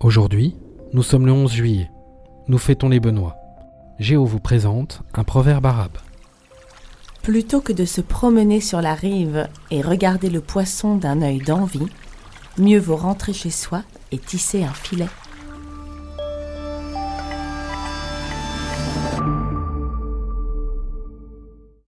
Aujourd'hui, nous sommes le 11 juillet. Nous fêtons les Benoît. Géo vous présente un proverbe arabe. Plutôt que de se promener sur la rive et regarder le poisson d'un œil d'envie, mieux vaut rentrer chez soi et tisser un filet.